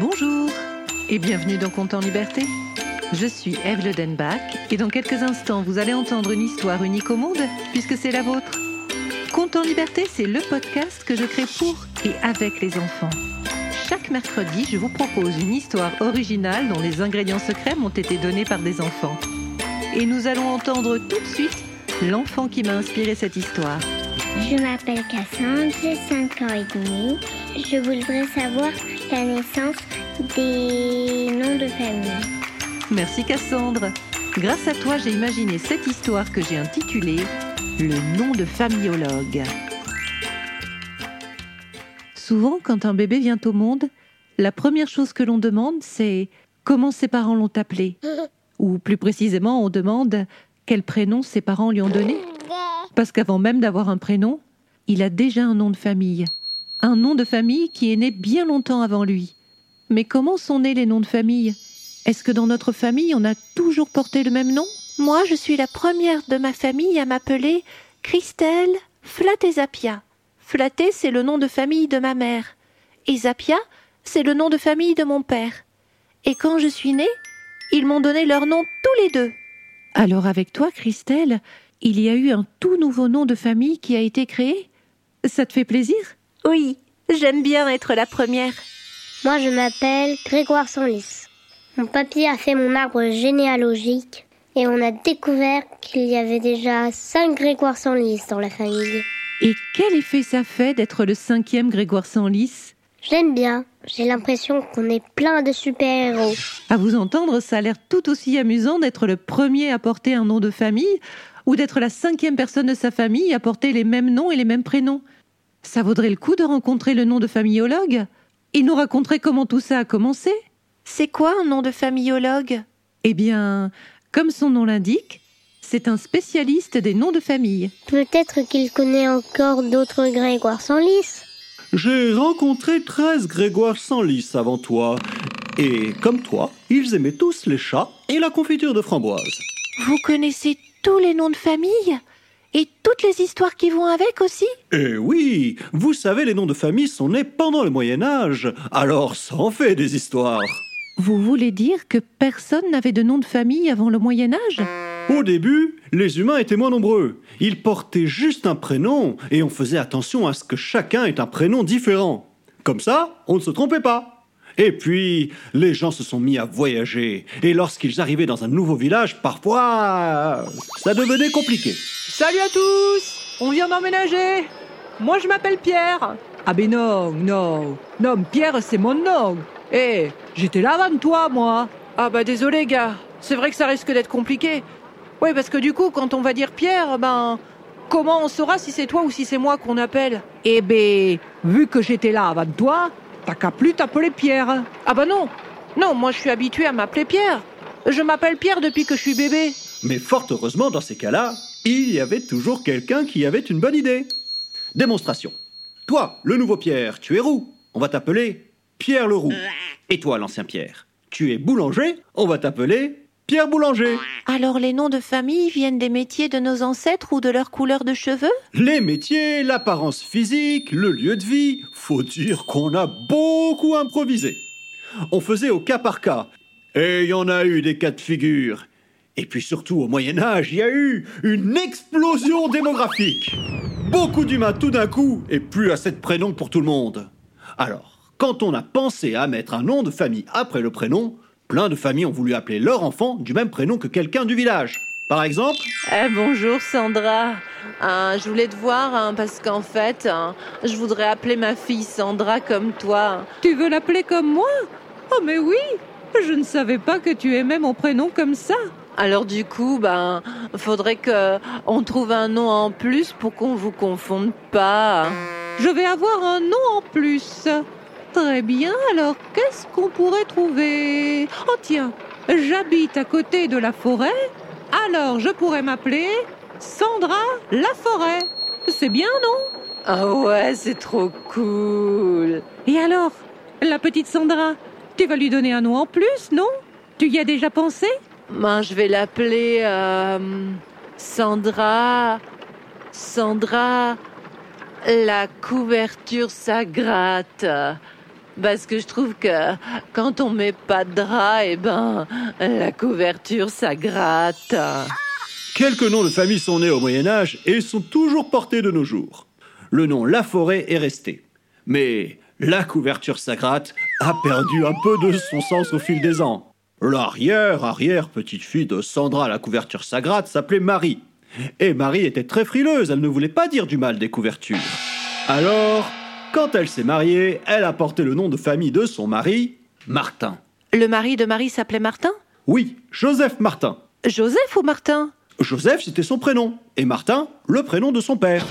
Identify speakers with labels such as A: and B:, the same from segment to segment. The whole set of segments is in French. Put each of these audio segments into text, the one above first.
A: Bonjour et bienvenue dans Compte en Liberté. Je suis Eve Le Denbach et dans quelques instants vous allez entendre une histoire unique au monde puisque c'est la vôtre. Compte en Liberté, c'est le podcast que je crée pour et avec les enfants. Chaque mercredi, je vous propose une histoire originale dont les ingrédients secrets m'ont été donnés par des enfants. Et nous allons entendre tout de suite l'enfant qui m'a inspiré cette histoire.
B: Je m'appelle Cassandre, j'ai 5 ans et demi. Je voudrais savoir la naissance des noms de famille.
A: Merci Cassandre. Grâce à toi, j'ai imaginé cette histoire que j'ai intitulée Le nom de familologue. Souvent, quand un bébé vient au monde, la première chose que l'on demande, c'est comment ses parents l'ont appelé? Ou plus précisément, on demande quel prénom ses parents lui ont donné? Parce qu'avant même d'avoir un prénom, il a déjà un nom de famille. Un nom de famille qui est né bien longtemps avant lui. Mais comment sont nés les noms de famille? Est-ce que dans notre famille, on a toujours porté le même nom? Moi, je suis la première de ma famille à m'appeler Christelle Flattezapia. Flatté, c'est le nom de famille de ma mère. Et Zapia, c'est le nom de famille de mon père. Et quand je suis née, ils m'ont donné leur nom tous les deux. Alors avec toi, Christelle, il y a eu un tout nouveau nom de famille qui a été créé? Ça te fait plaisir? Oui, j'aime bien être la première.
B: Moi, je m'appelle Grégoire Sanlis. Mon papy a fait mon arbre généalogique et on a découvert qu'il y avait déjà cinq Grégoire Sanlis dans la famille.
A: Et quel effet ça fait d'être le cinquième Grégoire Sanlis
B: J'aime bien. J'ai l'impression qu'on est plein de super-héros.
A: À vous entendre, ça a l'air tout aussi amusant d'être le premier à porter un nom de famille ou d'être la cinquième personne de sa famille à porter les mêmes noms et les mêmes prénoms. Ça vaudrait le coup de rencontrer le nom de famillologue Il nous raconterait comment tout ça a commencé. C'est quoi un nom de famillologue Eh bien, comme son nom l'indique, c'est un spécialiste des noms de famille.
B: Peut-être qu'il connaît encore d'autres Grégoire Sanlis.
C: J'ai rencontré 13 Grégoire Sanlis avant toi. Et comme toi, ils aimaient tous les chats et la confiture de framboise.
A: Vous connaissez tous les noms de famille? Et toutes les histoires qui vont avec aussi
C: Eh oui, vous savez, les noms de famille sont nés pendant le Moyen Âge. Alors ça en fait des histoires.
A: Vous voulez dire que personne n'avait de nom de famille avant le Moyen Âge?
C: Au début, les humains étaient moins nombreux. Ils portaient juste un prénom et on faisait attention à ce que chacun ait un prénom différent. Comme ça, on ne se trompait pas. Et puis, les gens se sont mis à voyager. Et lorsqu'ils arrivaient dans un nouveau village, parfois, ça devenait compliqué.
D: Salut à tous! On vient d'emménager! Moi je m'appelle Pierre. Ah ben non, non. Non, Pierre c'est mon nom. Eh, j'étais là avant toi moi. Ah bah désolé gars, c'est vrai que ça risque d'être compliqué. Ouais parce que du coup quand on va dire Pierre, ben... Comment on saura si c'est toi ou si c'est moi qu'on appelle? Eh ben, vu que j'étais là avant toi, t'as qu'à plus t'appeler Pierre. Ah bah non Non, moi je suis habitué à m'appeler Pierre. Je m'appelle Pierre depuis que je suis bébé.
C: Mais fort heureusement, dans ces cas-là, il y avait toujours quelqu'un qui avait une bonne idée. Démonstration. Toi, le nouveau Pierre, tu es roux. On va t'appeler Pierre le roux. Et toi, l'ancien Pierre, tu es boulanger. On va t'appeler Pierre Boulanger.
A: Alors les noms de famille viennent des métiers de nos ancêtres ou de leur couleur de cheveux?
C: Les métiers, l'apparence physique, le lieu de vie, dire qu'on a beaucoup improvisé. On faisait au cas par cas. Et il y en a eu des cas de figure. Et puis surtout au Moyen Âge, il y a eu une explosion démographique. Beaucoup d'humains tout d'un coup et plus assez de prénoms pour tout le monde. Alors, quand on a pensé à mettre un nom de famille après le prénom, plein de familles ont voulu appeler leur enfant du même prénom que quelqu'un du village. Par exemple,
E: Eh, bonjour Sandra. Euh, je voulais te voir hein, parce qu'en fait, hein, je voudrais appeler ma fille Sandra comme toi.
D: Tu veux l'appeler comme moi? Oh mais oui Je ne savais pas que tu aimais mon prénom comme ça.
E: Alors du coup, ben, faudrait que on trouve un nom en plus pour qu'on vous confonde pas.
D: Je vais avoir un nom en plus. Très bien, alors qu'est-ce qu'on pourrait trouver? Oh tiens, j'habite à côté de la forêt, alors je pourrais m'appeler Sandra la forêt. C'est bien, non?
E: Ah ouais, c'est trop cool.
D: Et alors, la petite Sandra, tu vas lui donner un nom en plus, non? Tu y as déjà pensé?
E: Ben, je vais l'appeler euh, Sandra. Sandra. La couverture, ça gratte. Parce que je trouve que quand on met pas de drap, eh ben, la couverture, ça.
C: Quelques noms de famille sont nés au Moyen Âge et sont toujours portés de nos jours. Le nom La Forêt est resté. Mais la couverture Sagrate a perdu un peu de son sens au fil des ans. L'arrière, arrière petite fille de Sandra la couverture Sagrate s'appelait Marie. Et Marie était très frileuse, elle ne voulait pas dire du mal des couvertures. Alors, quand elle s'est mariée, elle a porté le nom de famille de son mari, Martin.
E: Le mari de Marie s'appelait Martin?
C: Oui, Joseph Martin.
E: Joseph ou Martin?
C: Joseph, c'était son prénom, et Martin, le prénom de son père.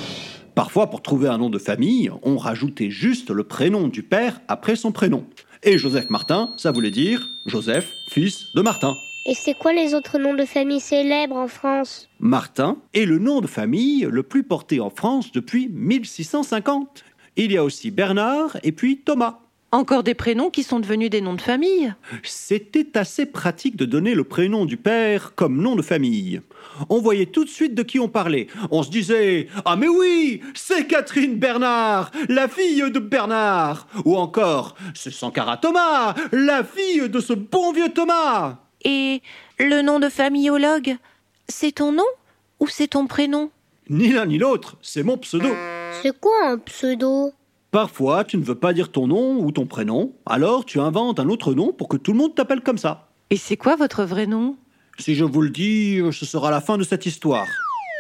C: Parfois, pour trouver un nom de famille, on rajoutait juste le prénom du père après son prénom. Et Joseph Martin, ça voulait dire Joseph, fils de Martin.
B: Et c'est quoi les autres noms de famille célèbres en France?
C: Martin est le nom de famille le plus porté en France depuis 1650. Il y a aussi Bernard et puis Thomas.
E: Encore des prénoms qui sont devenus des noms de famille.
C: C'était assez pratique de donner le prénom du père comme nom de famille. On voyait tout de suite de qui on parlait. On se disait Ah mais oui, c'est Catherine Bernard, la fille de Bernard. Ou encore C'est Sankara Thomas, la fille de ce bon vieux Thomas.
E: Et le nom de familleologue, c'est ton nom ou c'est ton prénom?
C: Ni l'un ni l'autre, c'est mon pseudo.
B: C'est quoi un pseudo
C: Parfois, tu ne veux pas dire ton nom ou ton prénom, alors tu inventes un autre nom pour que tout le monde t'appelle comme ça.
E: Et c'est quoi votre vrai nom?
C: Si je vous le dis, ce sera la fin de cette histoire.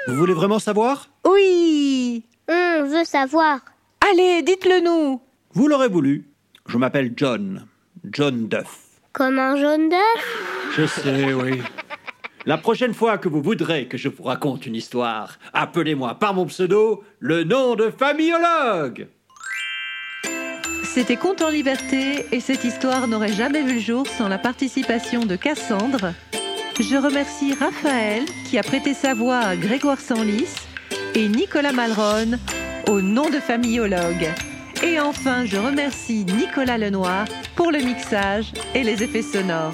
C: Vous voulez vraiment savoir?
E: Oui
B: On veut savoir.
E: Allez, dites-le nous
C: Vous l'aurez voulu. Je m'appelle John. John Duff.
B: Comme un jaune d'œuf?
C: Je sais, oui. La prochaine fois que vous voudrez que je vous raconte une histoire, appelez-moi par mon pseudo le nom de familleologue.
A: C'était Conte en liberté et cette histoire n'aurait jamais vu le jour sans la participation de Cassandre. Je remercie Raphaël qui a prêté sa voix à Grégoire Sanlis et Nicolas Malron au nom de familleologue. Et enfin, je remercie Nicolas Lenoir pour le mixage et les effets sonores.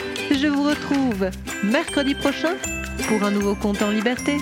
A: Je vous retrouve mercredi prochain pour un nouveau compte en liberté.